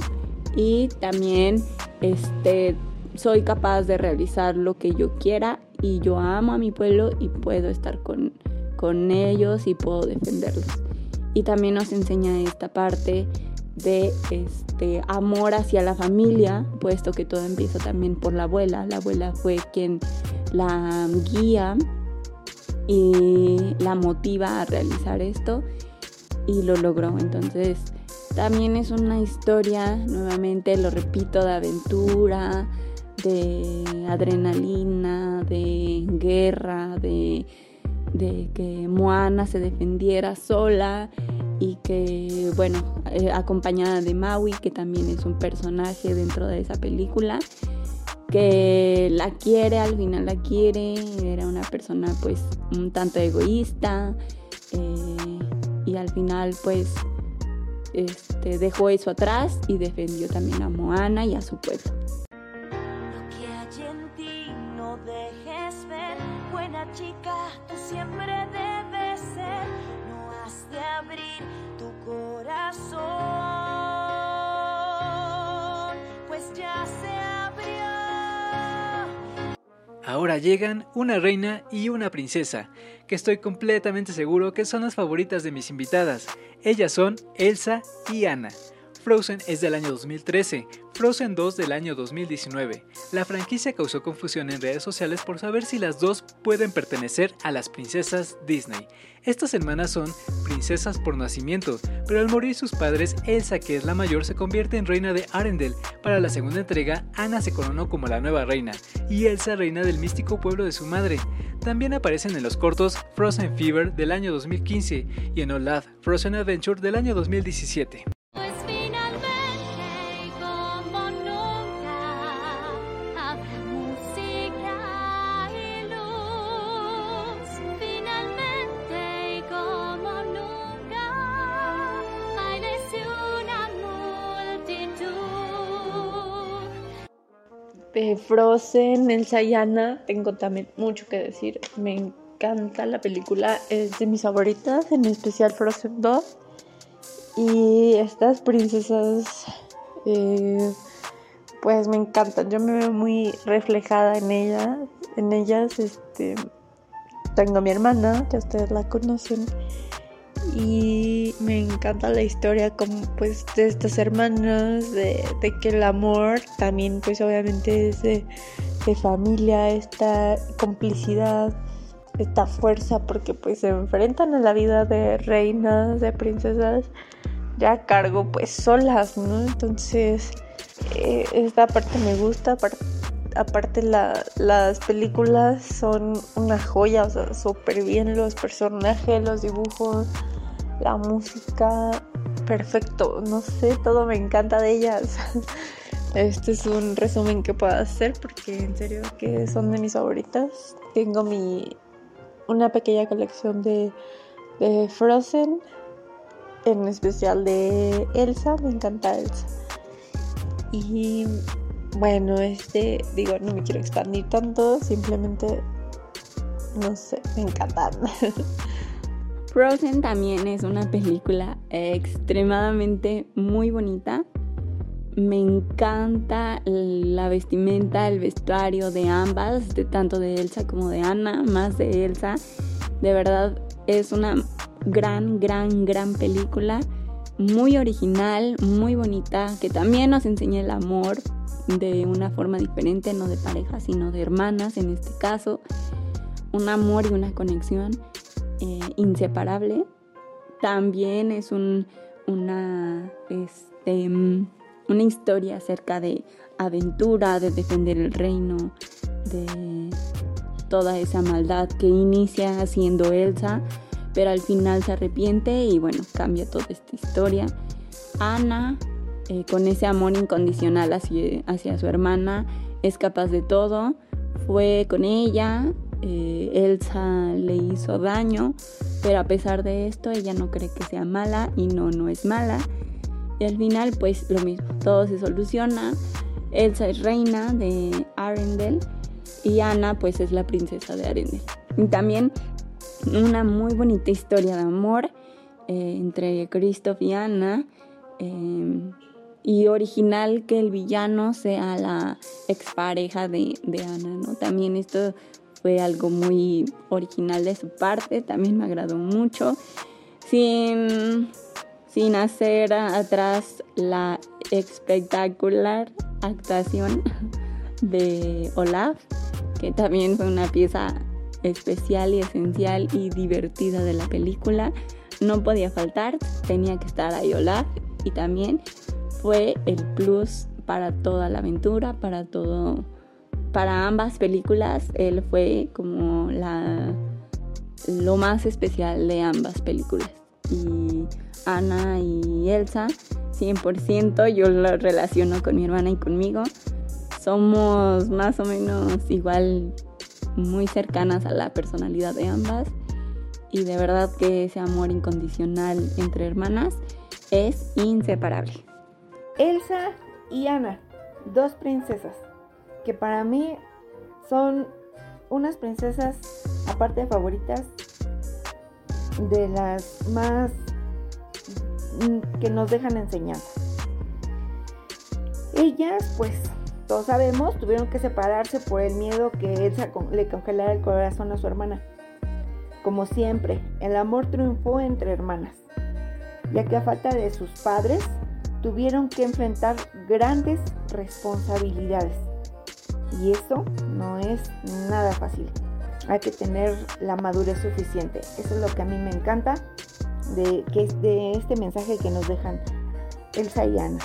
y también este soy capaz de realizar lo que yo quiera y yo amo a mi pueblo y puedo estar con, con ellos y puedo defenderlos y también nos enseña esta parte de este amor hacia la familia, puesto que todo empieza también por la abuela. La abuela fue quien la guía y la motiva a realizar esto y lo logró. Entonces, también es una historia, nuevamente lo repito, de aventura, de adrenalina, de guerra, de de que Moana se defendiera sola y que, bueno, eh, acompañada de Maui, que también es un personaje dentro de esa película, que la quiere, al final la quiere, era una persona pues un tanto egoísta eh, y al final pues este, dejó eso atrás y defendió también a Moana y a su pueblo. chica, tú siempre tu corazón, pues ya se abrió. Ahora llegan una reina y una princesa, que estoy completamente seguro que son las favoritas de mis invitadas. Ellas son Elsa y Anna. Frozen es del año 2013, Frozen 2 del año 2019. La franquicia causó confusión en redes sociales por saber si las dos pueden pertenecer a las princesas Disney. Estas hermanas son princesas por nacimiento, pero al morir sus padres, Elsa, que es la mayor, se convierte en reina de Arendelle. Para la segunda entrega, Anna se coronó como la nueva reina, y Elsa reina del místico pueblo de su madre. También aparecen en los cortos Frozen Fever del año 2015 y en Olaf Frozen Adventure del año 2017. De Frozen, Elsa y Anna, tengo también mucho que decir. Me encanta la película, es de mis favoritas, en especial Frozen 2. Y estas princesas, eh, pues me encantan. Yo me veo muy reflejada en ellas. En ellas, este, tengo a mi hermana, que ustedes la conocen y me encanta la historia como pues de estas hermanas, de, que el amor también pues obviamente es de, familia, esta complicidad, esta fuerza porque pues se enfrentan a la vida de reinas, de princesas ya cargo pues solas, ¿no? Entonces eh, esta parte me gusta, aparte, las películas son una joya, o sea, súper bien los personajes, los dibujos la música, perfecto, no sé, todo me encanta de ellas. Este es un resumen que puedo hacer porque en serio que son de mis favoritas. Tengo mi una pequeña colección de, de Frozen, en especial de Elsa, me encanta Elsa. Y bueno, este, digo, no me quiero expandir tanto, simplemente, no sé, me encantan. Frozen también es una película extremadamente muy bonita. Me encanta la vestimenta, el vestuario de ambas, de tanto de Elsa como de Anna, más de Elsa. De verdad es una gran, gran, gran película, muy original, muy bonita, que también nos enseña el amor de una forma diferente, no de pareja, sino de hermanas en este caso un amor y una conexión eh, inseparable. También es un, una, este, una historia acerca de aventura, de defender el reino, de toda esa maldad que inicia haciendo Elsa, pero al final se arrepiente y bueno, cambia toda esta historia. Ana, eh, con ese amor incondicional hacia, hacia, su hermana, es capaz de todo. Fue con ella, eh, Elsa le hizo daño, pero a pesar de esto ella no cree que sea mala y no, no es mala. Y al final pues lo mismo, todo se soluciona. Elsa es reina de Arendelle y Ana pues es la princesa de Arendelle. Y también una muy bonita historia de amor eh, entre Christoph y Ana. Y original que el villano sea la expareja de, de Ana, ¿no? También esto fue algo muy original de su parte, también me agradó mucho. Sin sin hacer atrás la espectacular actuación de Olaf, que también fue una pieza especial y esencial y divertida de la película. No podía faltar, tenía que estar ahí Olaf y también fue el plus para toda la aventura, para todo, para ambas películas. Él fue como la lo más especial de ambas películas y Ana y Elsa, 100%, yo lo relaciono con mi hermana y conmigo. Somos más o menos igual muy cercanas a la personalidad de ambas y de verdad que ese amor incondicional entre hermanas es inseparable. Elsa y Ana, dos princesas, que para mí son unas princesas, aparte de favoritas, de las más mm, que nos dejan enseñar. Ellas, pues, todos sabemos, tuvieron que separarse por el miedo que Elsa le congelara el corazón a su hermana. Como siempre, el amor triunfó entre hermanas, ya que a falta de sus padres, tuvieron que enfrentar grandes responsabilidades. Y eso no es nada fácil hay que tener la madurez suficiente. Eso es lo que a mí me encanta de, que de este mensaje que nos dejan Elsa y Ana.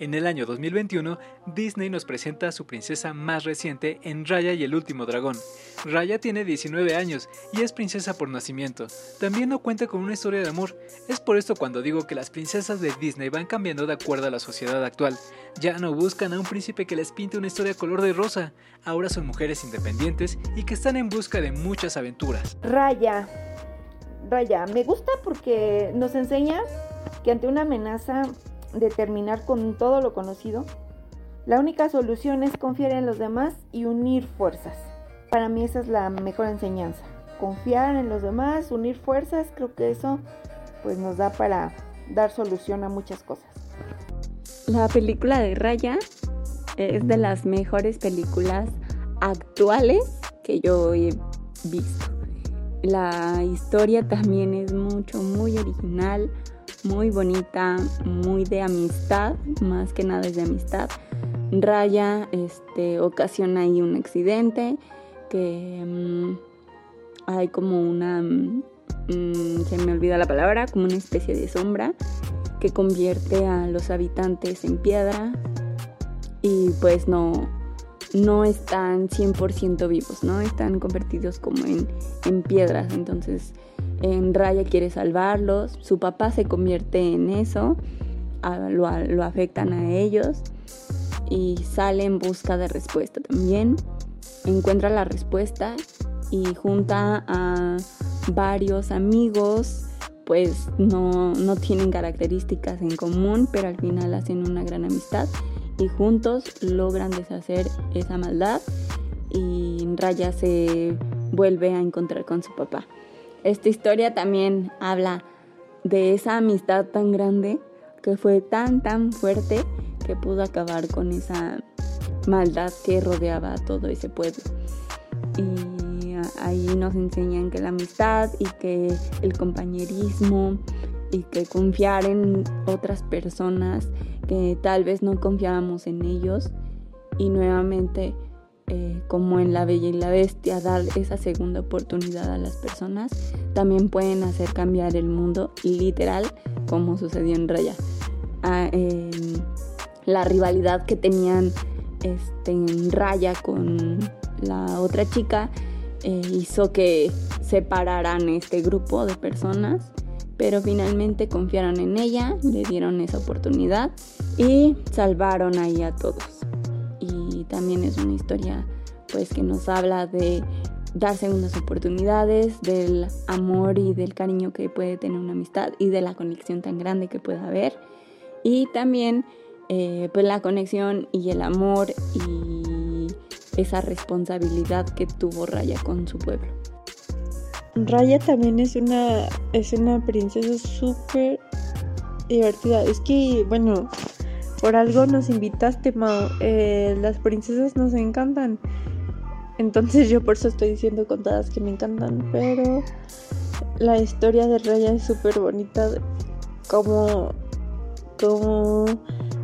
En el año 2021, Disney nos presenta a su princesa más reciente en Raya y el último dragón. Raya tiene 19 años y es princesa por nacimiento. También no cuenta con una historia de amor. Es por esto cuando digo que las princesas de Disney van cambiando de acuerdo a la sociedad actual. Ya no buscan a un príncipe que les pinte una historia color de rosa. Ahora son mujeres independientes y que están en busca de muchas aventuras. Raya. Raya, me gusta porque nos enseña que ante una amenaza de terminar con todo lo conocido, la única solución es confiar en los demás y unir fuerzas. Para mí esa es la mejor enseñanza. Confiar en los demás, unir fuerzas, creo que eso pues nos da para dar solución a muchas cosas. La película de Raya es de las mejores películas actuales que yo he visto. La historia también es mucho, muy original, muy bonita, muy de amistad, más que nada es de amistad. Raya este, ocasiona ahí un accidente que mm, hay como una, mm, se me olvida la palabra, como una especie de sombra que convierte a los habitantes en piedra y pues no, no están 100% vivos, ¿no? Están convertidos como en, en piedras, entonces en Raya quiere salvarlos, su papá se convierte en eso, lo, lo, afectan a ellos y sale en busca de respuesta también. Encuentra la respuesta y junta a varios amigos, pues no, no tienen características en común, pero al final hacen una gran amistad y juntos logran deshacer esa maldad y Raya se vuelve a encontrar con su papá. Esta historia también habla de esa amistad tan grande que fue tan tan fuerte que pudo acabar con esa maldad que rodeaba a todo ese pueblo. Y ahí nos enseñan que la amistad y que el compañerismo y que confiar en otras personas que tal vez no confiábamos en ellos y nuevamente eh, como en La Bella y la Bestia dar esa segunda oportunidad a las personas también pueden hacer cambiar el mundo literal como sucedió en Raya ah, la rivalidad que tenían este, en Raya con la otra chica eh, hizo que separaran este grupo de personas pero finalmente confiaron en ella, le dieron esa oportunidad y salvaron ahí a todos. También es una historia pues que nos habla de dar segundas oportunidades, del amor y del cariño que puede tener una amistad y de la conexión tan grande que puede haber. Y también eh, pues la conexión y el amor y esa responsabilidad que tuvo Raya con su pueblo. Raya también es una, es una princesa súper divertida. Es que, bueno, por algo nos invitaste, Mao. Eh, las princesas nos encantan. Entonces yo por eso estoy diciendo con todas que me encantan. Pero la historia de Raya es súper bonita. Como, como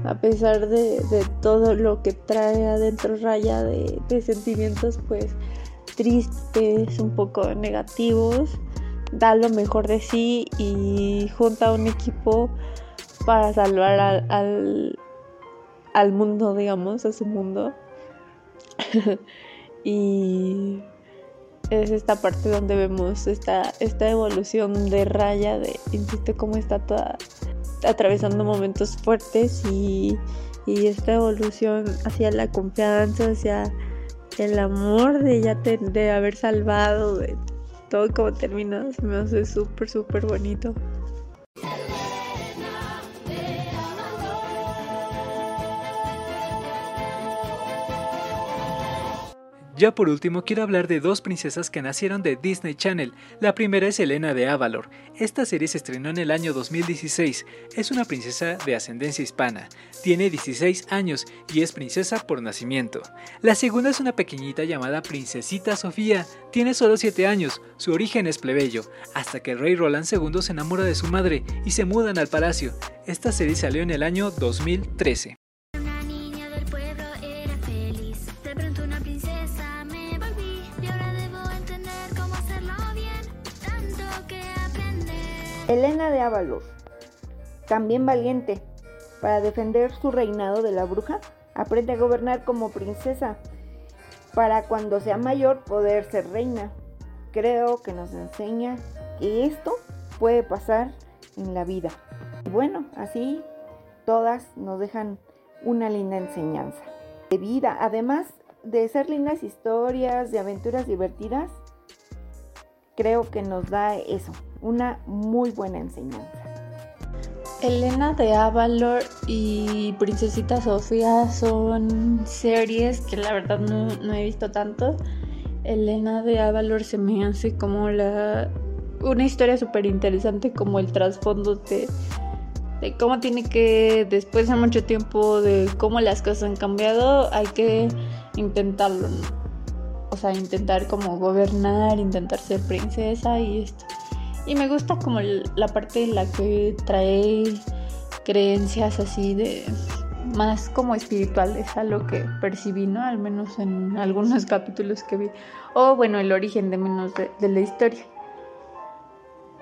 a pesar de, todo lo que trae adentro Raya de, de sentimientos, pues tristes, un poco negativos, da lo mejor de sí y junta un equipo para salvar al, al, mundo, digamos, a su mundo. y es esta parte donde vemos esta, esta evolución de raya, de, insisto, cómo está toda atravesando momentos fuertes y, y esta evolución hacia la confianza, hacia el amor de ya de haber salvado, de todo como termina, se me hace súper, súper bonito. Ya por último quiero hablar de dos princesas que nacieron de Disney Channel. La primera es Elena de Avalor. Esta serie se estrenó en el año 2016. Es una princesa de ascendencia hispana. Tiene 16 años y es princesa por nacimiento. La segunda es una pequeñita llamada Princesita Sofía. Tiene solo 7 años. Su origen es plebeyo, hasta que el rey Roland II se enamora de su madre y se mudan al palacio. Esta serie salió en el año 2013. Elena de Ávalos, también valiente, para defender su reinado de la bruja, aprende a gobernar como princesa, para cuando sea mayor poder ser reina. Creo que nos enseña que esto puede pasar en la vida. Y bueno, así todas nos dejan una linda enseñanza de vida, además de ser lindas historias, de aventuras divertidas, creo que nos da eso, una muy buena enseñanza. Elena de Avalor y Princesita Sofía son series que la verdad no, he visto tanto. Elena de Avalor se me hace como la una historia súper interesante como el trasfondo de, de cómo tiene que, después de mucho tiempo, de cómo las cosas han cambiado, hay que intentarlo. O sea, intentar como gobernar, intentar ser princesa y esto. Y me gusta como la parte en la que trae creencias así de más como espirituales a lo que percibí, ¿no? Al menos en algunos capítulos que vi. O bueno, el origen de menos de, de la historia.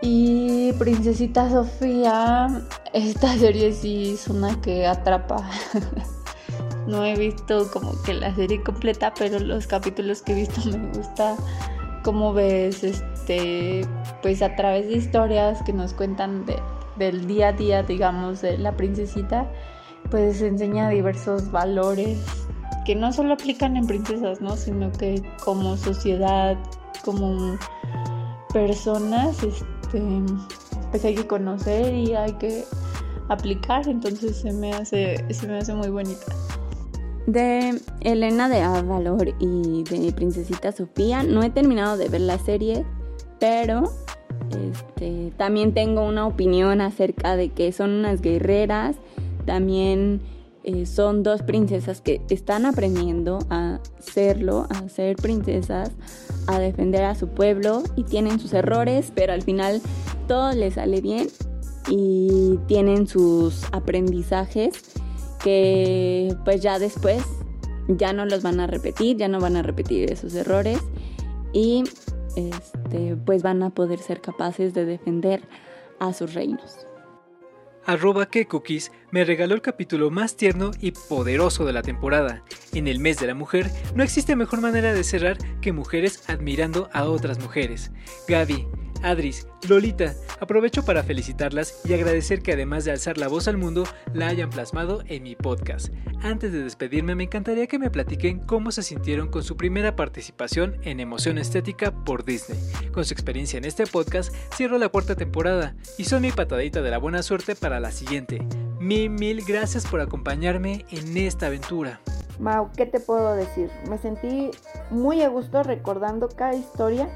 Y Princesita Sofía, esta serie sí es una que atrapa. no he visto como que la serie completa, pero los capítulos que he visto me gusta cómo ves este pues a través de historias que nos cuentan del día a día digamos de la princesita pues enseña diversos valores que no solo aplican en princesas no sino que como sociedad como personas este pues hay que conocer y hay que aplicar entonces se me hace se me hace muy bonita de Elena de Avalor y de Princesita Sofía. No he terminado de ver la serie, pero Este, también tengo una opinión acerca de que son unas guerreras. También eh, son dos princesas que están aprendiendo a serlo, a ser princesas, a defender a su pueblo y tienen sus errores, pero al final todo les sale bien y tienen sus aprendizajes que pues ya después ya no los van a repetir, ya no van a repetir esos errores y este, pues van a poder ser capaces de defender a sus reinos. Arroba que Cookies me regaló el capítulo más tierno y poderoso de la temporada. En el mes de la mujer no existe mejor manera de cerrar que mujeres admirando a otras mujeres. Gaby, Adris, Lolita, aprovecho para felicitarlas y agradecer que además de alzar la voz al mundo, la hayan plasmado en mi podcast. Antes de despedirme, me encantaría que me platiquen cómo se sintieron con su primera participación en Emoción Estética por Disney. Con su experiencia en este podcast, cierro la cuarta temporada y son mi patadita de la buena suerte para la siguiente. Mil, mil gracias por acompañarme en esta aventura. Mau, ¿qué te puedo decir? Me sentí muy a gusto recordando cada historia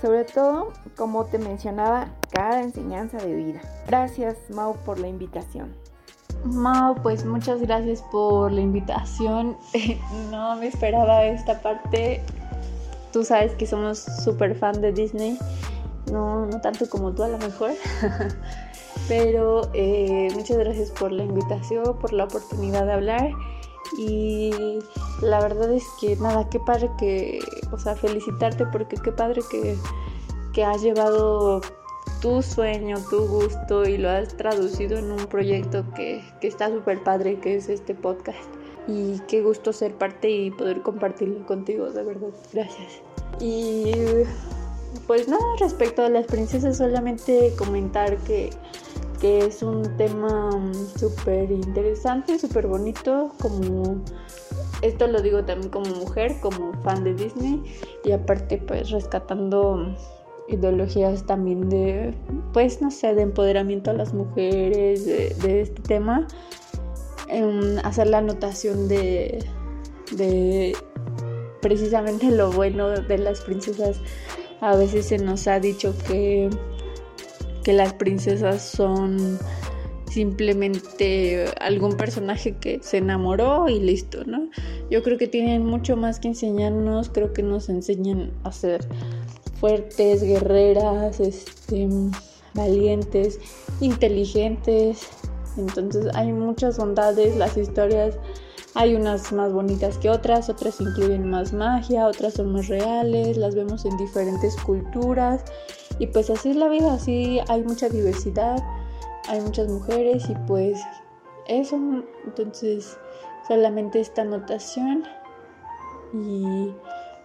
sobre todo, como te mencionaba, cada enseñanza de vida. Gracias, Mau, por la invitación. Mau, pues muchas gracias por la invitación. no me esperaba esta parte. Tú sabes que somos súper fan de Disney. No, no tanto como tú a lo mejor. Pero eh, muchas gracias por la invitación, por la oportunidad de hablar. Y la verdad es que nada, qué padre que, o sea, felicitarte porque qué padre que, que has llevado tu sueño, tu gusto y lo has traducido en un proyecto que, que está súper padre, que es este podcast. Y qué gusto ser parte y poder compartirlo contigo, de verdad. Gracias. Y pues nada, respecto a las princesas, solamente comentar que que es un tema mm, súper interesante, súper bonito, como esto lo digo también como mujer, como fan de Disney y aparte pues rescatando ideologías también de, pues no sé, de empoderamiento a las mujeres, de, este tema, em, hacer la anotación de, de precisamente lo bueno de las princesas. A veces se nos ha dicho que que las princesas son simplemente algún personaje que se enamoró y listo, ¿no? Yo creo que tienen mucho más que enseñarnos, creo que nos enseñan a ser fuertes, guerreras, este, valientes, inteligentes. Entonces hay muchas bondades, las historias hay unas más bonitas que otras, otras incluyen más magia, otras son más reales, las vemos en diferentes culturas y pues así es la vida, así hay mucha diversidad, hay muchas mujeres y pues eso, entonces solamente esta anotación y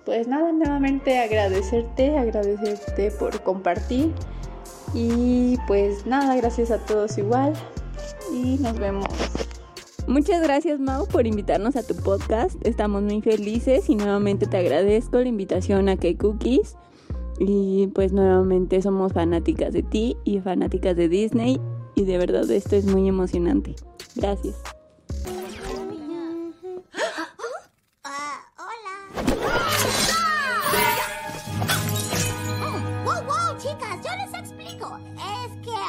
pues nada, nuevamente agradecerte, agradecerte por compartir y pues nada, gracias a todos igual y nos vemos. Muchas gracias Mau por invitarnos a tu podcast. Estamos muy felices y nuevamente te agradezco la invitación a K-Cookies. Y pues nuevamente somos fanáticas de ti y fanáticas de Disney y de verdad esto es muy emocionante. Gracias. hola. wow, wow, chicas, yo les explico. Es que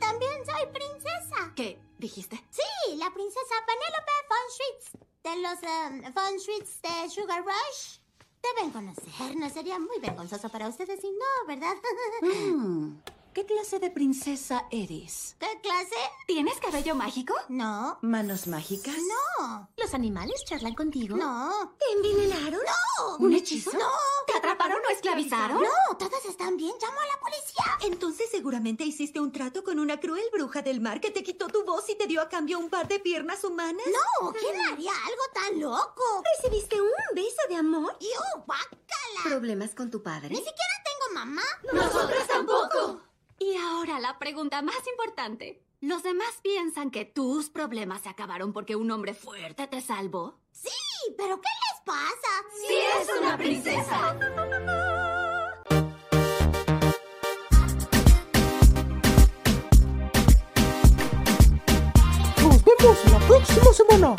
también soy princesa. ¿Qué dijiste? Sí, la princesa Penelope von Schwitz de los von Schwitz de Sugar Rush. Deben conocer. sería muy vergonzoso para ustedes si no, ¿verdad? Mm. ¿Qué clase de princesa eres? ¿Qué clase? ¿Tienes cabello mágico? No. ¿Manos mágicas? No. ¿Los animales charlan contigo? No. ¿Te envenenaron? No. ¿Un hechizo? No. ¿Te atraparon o esclavizaron? No, todas están bien. Llamo a la policía. Entonces seguramente hiciste un trato con una cruel bruja del mar que te quitó tu voz y te dio a cambio un par de piernas humanas. No, ¿quién haría algo tan loco? ¿Recibiste un beso de amor? ¡Yo, bácala! ¿Problemas con tu padre? Ni siquiera tengo mamá. Nosotras tampoco. Y ahora la pregunta más importante. ¿Los demás piensan que tus problemas se acabaron porque un hombre fuerte te salvó? Sí, pero ¿qué les pasa? ¡Sí es una princesa! Nos vemos la próxima semana.